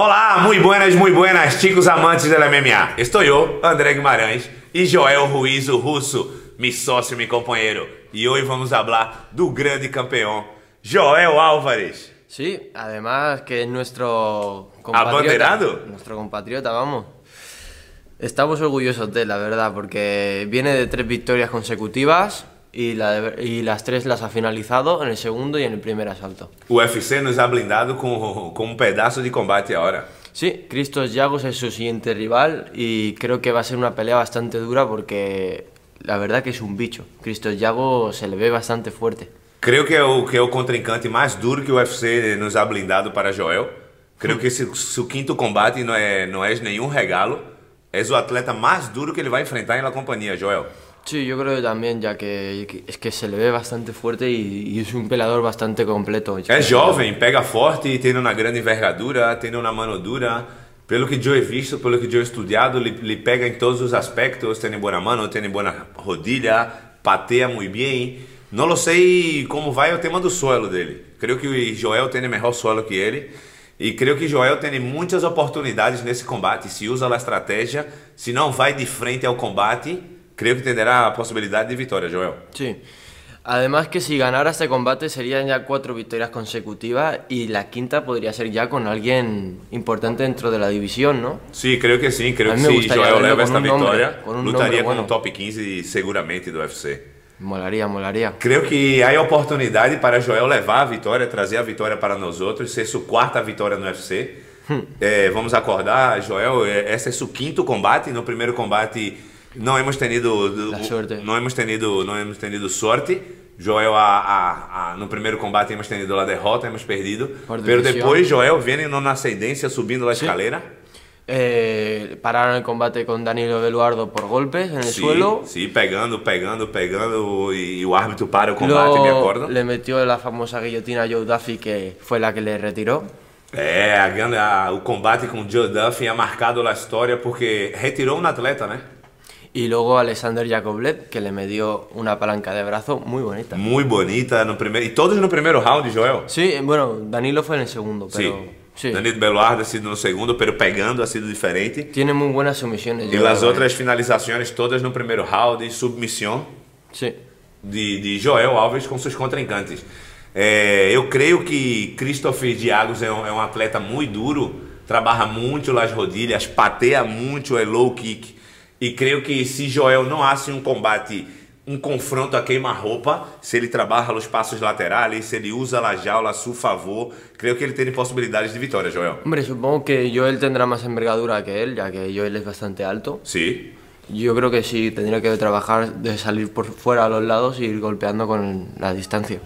Olá, muy buenas, muy buenas, chicos amantes del MMA. Estou eu, André Guimarães, e Joel Ruiz, o russo, mi sócio, mi companheiro. E hoje vamos falar do grande campeão, Joel Álvares. Sí, además que es nuestro ¿Abanderado? Nuestro compatriota, vamos. Estamos orgullosos de él, la verdad, porque viene de tres victorias consecutivas y, la de- y las tres las ha finalizado en el segundo y en el primer asalto. UFC nos ha blindado com um pedaço de combate agora. Sí, Cristos Yagos es su siguiente rival y creo que va a ser una pelea bastante dura porque la verdad que es un bicho. Cristos Yagos se le ve bastante fuerte. Creio que é, o, que é o contrincante mais duro que o UFC nos ha blindado para Joel. Creio que esse, seu quinto combate não é, não é nenhum regalo. És o atleta mais duro que ele vai enfrentar na companhia, Joel. Sí, yo creo que también, ya que, es que se le ve bastante fuerte y, y es un peleador bastante completo. É jovem, pega forte, tem uma grande envergadura, tem uma mano dura. Pelo que eu he visto, pelo que eu he estudado, ele, pega em todos os aspectos. Tem boa mano, tem boa rodilha, pateia muito bem. Não lo sei como vai o tema do solo dele. Creio que Joel tem melhor solo que ele. E creio que Joel tem muitas oportunidades nesse combate. Se usa a estratégia, se não vai de frente ao combate, creio que terá a possibilidade de vitória, Joel. Sí. Además que si ganara este combate serían ya cuatro victorias consecutivas y la quinta podría ser ya con alguien importante dentro de la división, ¿no? Sim, creio que sim. Creio A que gustaría Joel leva con esta un nombre, con un com bueno. o top 15 seguramente do UFC. Molaría, molaría. Creio que há oportunidade para Joel levar a vitória, trazer a vitória para nós outros, ser sua quarta vitória no UFC. É, vamos acordar, Joel, é, esse é seu quinto combate. No primeiro combate não hemos tenido não hemos tenido não hemos tenido sorte. Joel a, a, a- no primeiro combate hemos tenido a derrota, hemos perdido. Decisión. depois Joel vem na ascendência, subindo a escalera. Eh, pararon el combate con Danilo Beluardo por golpes en el Sim, suelo. sim, pegando, pegando, pegando e, o árbitro para o combate, me acordo. le metió la famosa guillotina a Joe Duffy que fue la que le retiró. É, a, a- o combate com Joe Duffy é marcado na história porque retirou um atleta, né? Y luego Alexander Yakovlev que le metió una palanca de brazo muy bonita. Muito bonita no primeiro. E todos no primeiro round, Joel. Sí, bueno, Danilo fue en el segundo, pero Sim. sí. Danilo Beluardo ha sido no segundo, pero pegando ha sido diferente. Tiene muy buenas sumisiones. E Joe, as eh. outras finalizações todas no primeiro round, submissão Sí. de, de Joel Alves com seus contrincantes. É, eu creio que Christopher Diagos é um, é um atleta muito duro, trabalha muito nas rodilhas, pateia muito, é low kick. E creio que se Joel não hace um combate, um confronto a queima-roupa, se ele trabalha nos passos laterais, se ele usa a jaula a seu favor, creio que ele tem possibilidades de vitória, Joel. Hombre, supongo que Joel tendrá más envergadura que él, ya que Joel es bastante alto. Sim. Yo creo que sí, tendría que trabajar de salir por fuera a los lados y ir golpeando con la distancia.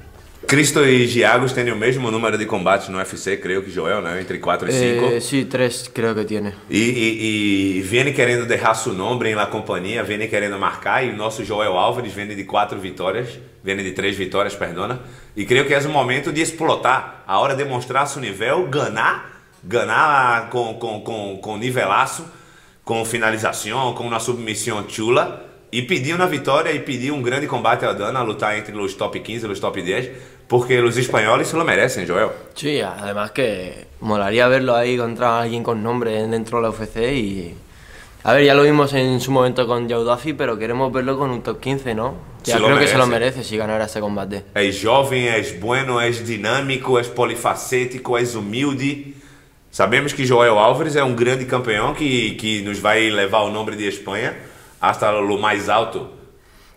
Cristo e Diagos têm o mesmo número de combates no UFC, creio que Joel, né? Entre 4 e 5. Eh, sí, tres creo que tiene. E, e, e viene querendo deixar seu nome la companhia, viene querendo marcar, e o nosso Joel Álvares vem de quatro vitórias, vem de três vitórias, perdona. E creio que é o momento de explotar, a hora de mostrar seu nível, ganhar, ganhar com, com, com, com nivelaço, com finalização, com uma submissão chula, e pedir uma vitória e pedir um grande combate a Dana, lutar entre os top 15 e os top 10, porque os espanhóis se lo merecem, Joel. Sí, además que molaría verlo ahí contra alguien con nombre dentro de la UFC y... A ver, ya lo vimos en su momento con Duffy, pero queremos verlo con un top 15, ¿no? Ya creo que se lo merece. merece si ganara este combate. És jovem, és bueno, és dinâmico, és polifacético, és humilde. Sabemos que Joel Álvares é um grande campeão que, que nos vai levar o nome de Espanha hasta lo mais alto.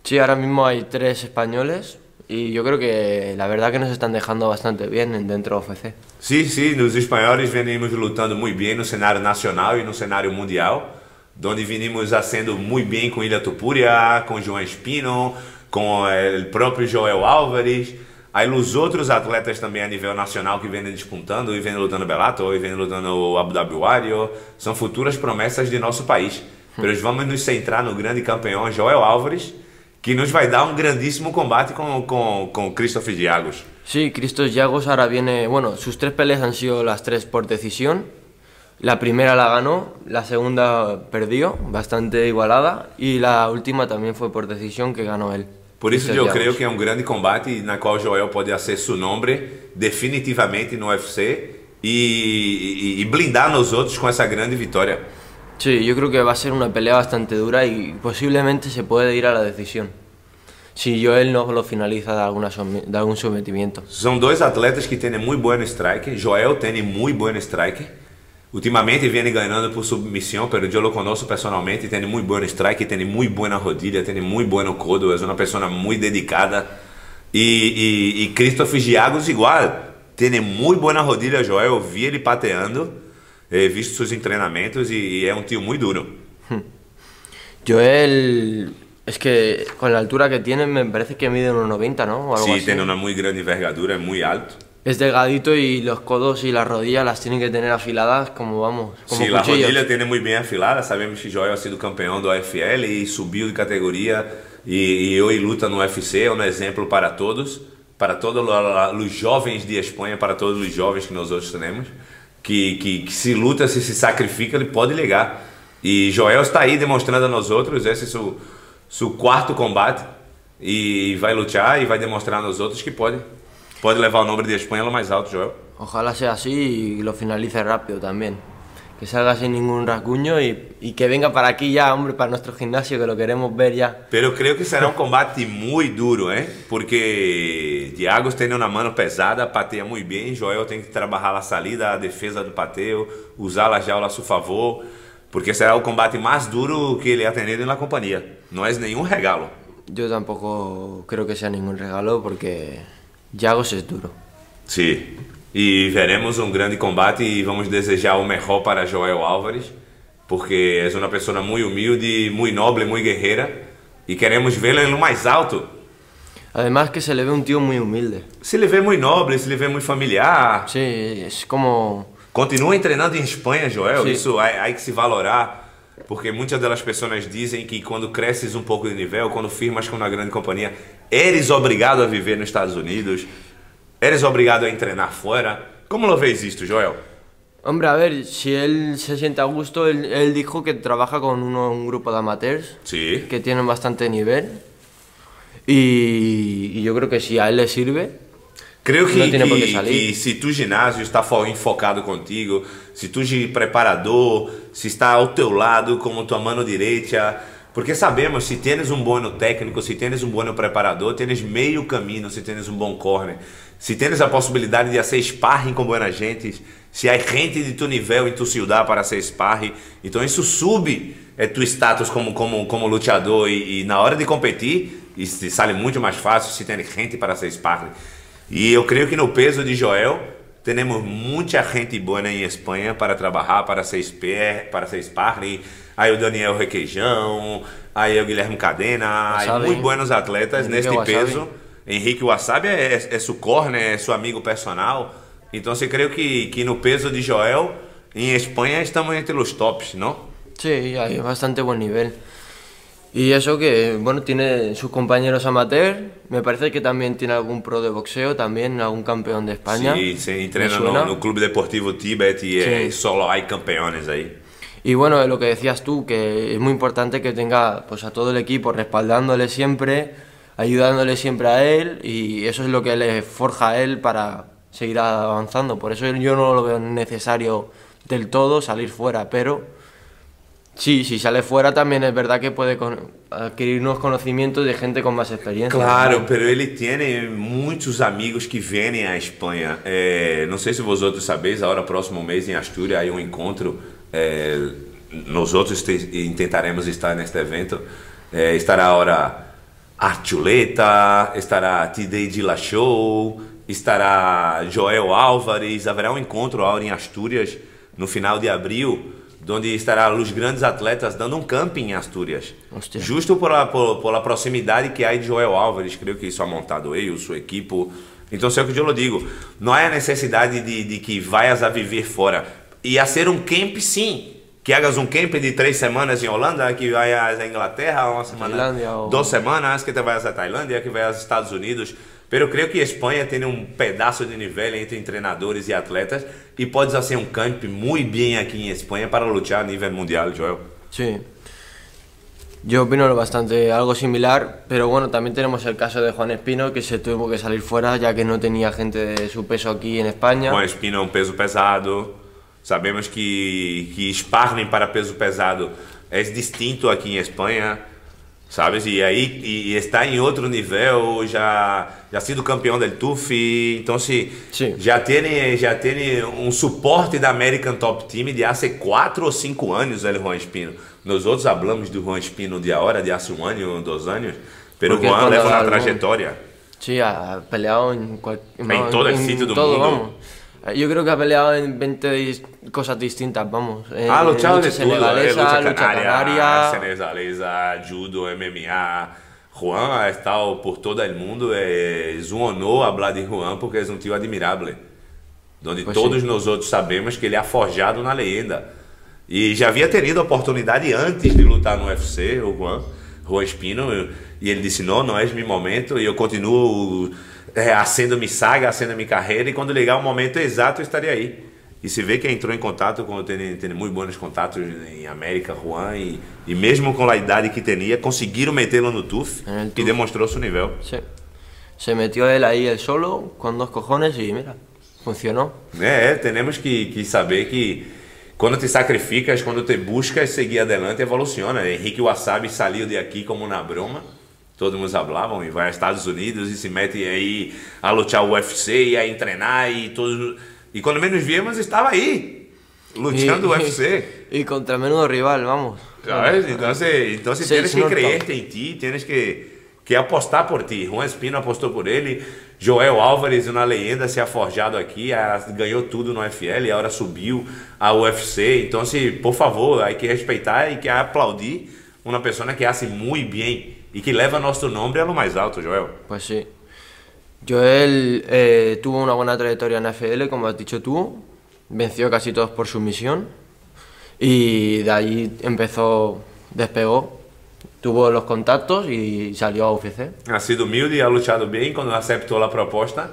Sí, ahora mismo hay tres españoles y yo creo que la verdad que nos están dejando bastante bien en- dentro de UFC. Sim, sim, nos espanhóis venimos lutando muito bem no cenário nacional e no cenário mundial, onde venimos sendo muito bem com Ilha Tupuria, com João Espino, com o próprio Joel Álvares. Aí os outros atletas também a nível nacional que vêm disputando e vêm lutando Bellator e vêm lutando o Abu Dhabi Warrior, são futuras promessas de nosso país. Mas vamos nos centrar no grande campeão Joel Álvares, que nos vai dar um grandíssimo combate com, com, com Christopher Diagos. Sí, Cristos Yagos ahora viene, bueno, sus tres peleas han sido las tres por decisión. La primera la ganó, la segunda perdió, bastante igualada, y la última también fue por decisión que ganó él. Por isso eu creio que é um grande combate na qual Joel pode fazer seu nome definitivamente no UFC e, e blindar nos outros com essa grande vitória. Sí, yo creo que va a ser una pelea bastante dura y posiblemente se puede ir a la decisión. Si Joel no lo finaliza de, alguna, de algún sometimiento. São dois atletas que têm muito bom strike. Joel tem muito bom strike. Ultimamente vem ganhando por submissão, mas eu o conheço pessoalmente, tem muito bom strike, tem muito boa rodilha, tem muito bom codo, é uma pessoa muito dedicada. E, e, e Christoph Giagos igual, tem muito boa rodilha, Joel, eu vi ele pateando, he visto seus treinamentos e, e, é um tio muito duro. Joel, es que con la altura que tiene me parece que mide unos 90, ¿no? O algo sí, así. tiene una muy grande envergadura, es muy alto. Es delgadito y los codos y las rodillas las tienen que tener afiladas como vamos. Como Sim, a rodilha tiene muy bien afilada. Sabemos que Joel ha sido campeão do AFL e subiu de categoria e, e hoje luta no UFC. É um exemplo para todos, para todos os jovens de Espanha, para todos os jovens que nós outros temos, que, que, que se luta, se se sacrifica, ele pode ligar. E Joel está aí demonstrando a nós outros, esse é seu, seu quarto combate, e vai lutar e vai demonstrar a nós outros que pode. Puede levar el nombre de lo más alto, Joel. Ojalá sea así y lo finalice rápido también. Que salga sin ningún rasguño y, y, que venga para aquí ya, hombre, para nuestro gimnasio, que lo queremos ver ya. Pero creo que será un combate muy duro, ¿eh? Porque Diago tiene una mano pesada, pateia muy bien, Joel tem que trabalhar la salida, a defesa do pateo, usar la jaula a su favor, porque será o combate más duro que ele ha tenido en la compañía. No es ningún regalo. Yo tampoco creo que sea ningún regalo porque Jagos é duro. Sim. E veremos um grande combate e vamos desejar o melhor para Joel Álvares, porque é uma pessoa muito humilde, muito nobre, muito guerreira e queremos vê-lo no mais alto. Además que se le ve un tío muy humilde. Se le ve muy noble, se le ve muy familiar. Sí, es como... Continua treinando em Espanha, Joel. Sí. Isso há, que se valorar. Porque muitas das pessoas dizem que quando cresces um pouco de nível, quando firmas com uma grande companhia, eres obrigado a viver nos Estados Unidos, eres obrigado a treinar fora. Como lo ves isto, Joel? Hombre, a ver, si él se siente a gusto, él, él dijo que trabaja con uno, un grupo de amateurs sí. que tienen bastante nivel. Y, y, yo creo que si a él le sirve, Creio que, que, que, se tu ginásio está enfocado contigo, se tu preparador, se está ao teu lado como tua mano direita, porque sabemos, se tens um bom técnico, se tens um bom preparador, tens meio caminho, se tens um bom corner, se tens a possibilidade de fazer sparring com boa gente, se há gente de tu nível em tu ciudad para ser sparring, então isso sube é tu status como como como lutador e, e na hora de competir, isso sai muito mais fácil se tem gente para ser sparring. E eu creio que no peso de Joel temos muita gente boa em Espanha para trabalhar, para ser esper, para ser sparring. Aí o Daniel Requeijão, aí o Guilherme Cadena, aí muito bons atletas neste peso. Henrique Wasabi é, é, é seu corner, é seu amigo personal. Então, eu creio que, que no peso de Joel, em Espanha, estamos entre os tops, não? Sí, hay bastante buen nivel. Y eso que, bueno, tiene sus compañeros amateur, me parece que también tiene algún pro de boxeo, también algún campeón de España. Sí, se entrena no, no, Club Deportivo Tibet y sí. eh, solo hay campeones ahí. Y bueno, lo que decías tú, que es muy importante que tenga pues, a todo el equipo respaldándole siempre, ayudándole siempre a él, y eso es lo que le forja a él para seguir avanzando. Por eso yo no lo veo necesario del todo salir fuera, pero Sí, si sale fuera también es verdad que puede adquirir nuevos conocimientos de gente con más experiencia. Claro, ¿no? pero ele tem muitos amigos que vêm a Espanha. É, não sei se vosotros sabeis, agora próximo mês em Astúria há um encontro. É, nós outros tentaremos estar neste evento. É, estará agora Archuleta, estará Tidei de La Show, estará Joel Álvares. Haverá um encontro agora em Astúrias no final de abril onde estará os grandes atletas dando um camping em Astúrias. Hostia. Justo por a, por, por a proximidade que há de Joel Álvares, creio que isso ha montado ele, sua equipe. Então, sei o que eu digo, não há necessidade de, de que vayas a viver fora. E a ser um camp, sim. Que hagas um camp de três semanas em Holanda, que vayas à Inglaterra uma semana, duas semanas, que te vayas à Tailândia, que vayas aos Estados Unidos. Pero creio que a Espanha tem um pedaço de nível entre treinadores e atletas e pode ser um camp muito bem aqui em Espanha para lutar a nível mundial, Joel. Sí. Yo opino bastante algo similar, pero bueno, también tenemos el caso de Juan Espino, que se tuvo que salir fuera ya que no tenía gente de su peso aquí en España. Juan Espino é um peso pesado. Sabemos que, que sparring para peso pesado é distinto aqui em Espanha, sabes? E aí e está em outro nível, já já sido campeão del TUF, então se Sim. já tem já tem um suporte da American Top Team de há quatro ou cinco anos, ele Juan Espino. Nós outros hablamos do Juan Espino de agora, de há um ano dois anos, pero Porque Juan leva uma algo- trajetória. Sí, ha peleado en, cual- En todo sitio del todo, mundo. vamos. Yo creo que ha peleado en 20 dis- cosas distintas, vamos. Ah, luchado de lucha luta lucha canária, canaria. senegalesa, judo, MMA. Juan ha estado por todo el mundo, es un honor hablar de Juan porque es un tío admirable. Donde todos nós outros sabemos que ele é forjado na leyenda. E já havia tenido a oportunidade antes de lutar no UFC, o Juan, Juan Espino, e ele disse: Não, não é meu momento, e eu continuo é, acendo minha saga, acendo minha carreira, e quando ligar o momento exato eu estaria aí. E se vê que entrou em contato com, tem, tem muito bons contatos em América, Juan, e, e mesmo com a idade que tinha, conseguiram metê-lo no TUF e TUF. demonstrou seu nível. Sí. Se metió él ahí él solo, con dos cojones y mira, funcionó. É, é, temos que, que saber que quando te sacrificas, quando te buscas seguir adelante, evoluciona. Henrique Wasabi saiu de aqui como na broma, todos nos hablavam, e vai aos Estados Unidos e se mete aí a lutar o UFC e a treinar e todos. E quando menos víamos, estava aí, lutando o UFC. y contra menudo rival, vamos. ¿Sabes? Entonces, entonces Sí, tienes que creerte en ti, tienes que, que apostar por ti. Juan Espino apostou por ele, Joel Álvares, uma leyenda, se ha forjado aqui, ganhou tudo no FL, agora subiu ao UFC. Então, se, por favor, hay que respeitar e que aplaudir uma pessoa que hace muito bem e que leva nosso nome a lo mais alto, Joel. Pues sí. Joel eh, tuvo una buena trayectoria en AFL, como has dicho tú. Venció casi todos por sumisión. Y de ahí empezó, despegó. Tuvo los contactos y salió a UFC. Ha sido humilde, ha luchado bem quando aceitou a proposta,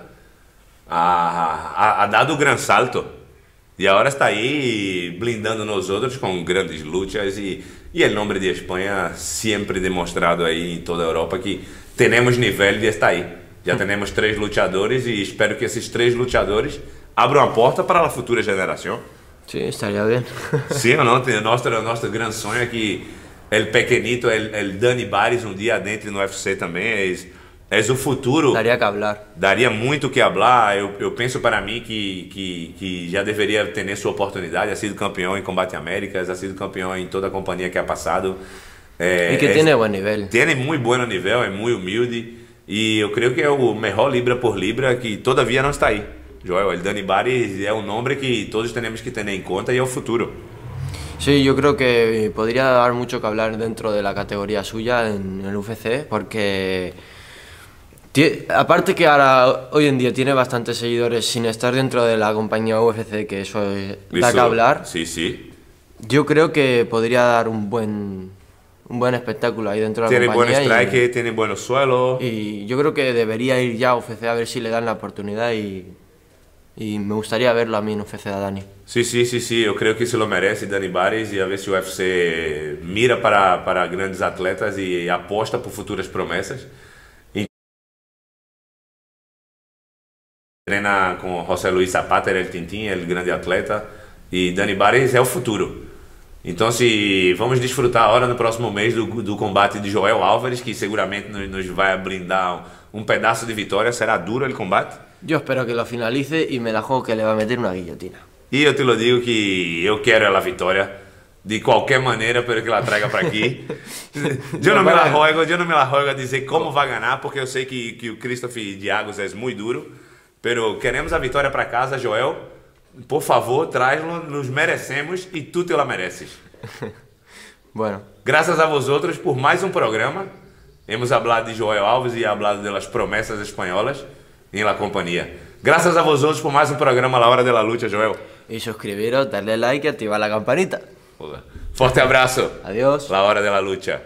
ha, ha, ha dado o gran salto. E agora está aí blindando nós outros com grandes lutas e, e o nome de Espanha sempre demonstrado aí em toda a Europa que temos nível de estar aí. Já temos três lutadores e espero que esses três lutadores abram a porta para a futura geração. Sí, estaría bien. Sim ou não? Nosso, nosso grande sonho é que el pequenito, el Dani Bares um dia adentre no UFC também. És, és o futuro. Daría que hablar. Daria muito o que falar. Eu, eu penso para mim que, que, que já deveria ter sua oportunidade. Ha sido campeão em Combate Américas, ha sido campeão em toda a companhia que ha passado. É, Y que é- tiene buen nivel. Tiene muito bom nível, é muito humilde. E eu creio que é o melhor libra por libra que todavia não está aí. Joel, el Dani é um nome que todos temos que ter em conta e é o futuro. Sí, yo creo que podría dar mucho que hablar dentro de la categoría suya en el UFC, porque aparte que ahora hoy en día tiene bastantes seguidores sin estar dentro de la compañía UFC, que eso es- da Isso- que hablar, Sim, sim. yo creo que podría dar un buen un buen espectáculo ahí dentro de la Tiene buen compañía strike, tiene buenos suelos. y, y yo creo que debería ir ya a UFC a ver si le dan la oportunidad y, y me gustaría verlo a mí en UFC a Dani. Sim, sim, sim, sim. Eu creio que se lo merece Dani Bares e a ver o UFC mira para, para grandes atletas e aposta por futuras promessas. Treina com José Luiz Zapata, ele o Tintin, ele é o grande atleta. E Dani Bares é o futuro. Então, se vamos desfrutar agora no próximo mês do, do combate de Joel Álvares, que seguramente nos, nos vai brindar um pedaço de vitória. Será duro o combate? Yo espero que lo finalice y me la juego que le va a meter una guillotina. E eu te lo digo que eu quero ela vitória de qualquer maneira, pero que ela traga para aqui. eu não me la juego, eu não me la juego a dizer como vai ganhar, porque eu sei que, que o Christopher Diagos é muito duro. Pero queremos a vitória para casa, Joel. Por favor, traz-lo, nos merecemos e tu te la mereces. Bueno, Graças a vosotros por mais um programa. Hemos hablado de Joel Alves e hablado de las promessas espanholas em la companhia. Graças a vosotros por mais um programa La Hora de la Lucha, Joel. y suscribiros, darle like y activar la campanita. Forte abraço. Adiós. La hora de la lucha.